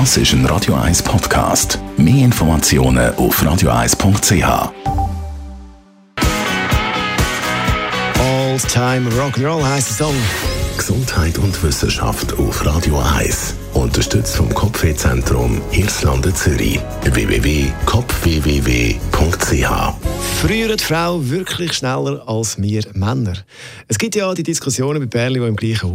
Das ist ein Radio 1 Podcast. Mehr Informationen auf radio1.ch. All Time Rock'n'Roll heisst der Song. Gesundheit und Wissenschaft auf Radio 1. Unterstützt vom Kopfwehzentrum Irlande Zürich. www.kopfwww.ch Früher die Frau wirklich schneller als wir Männer. Es gibt ja die Diskussionen mit Bärli, die im gleichen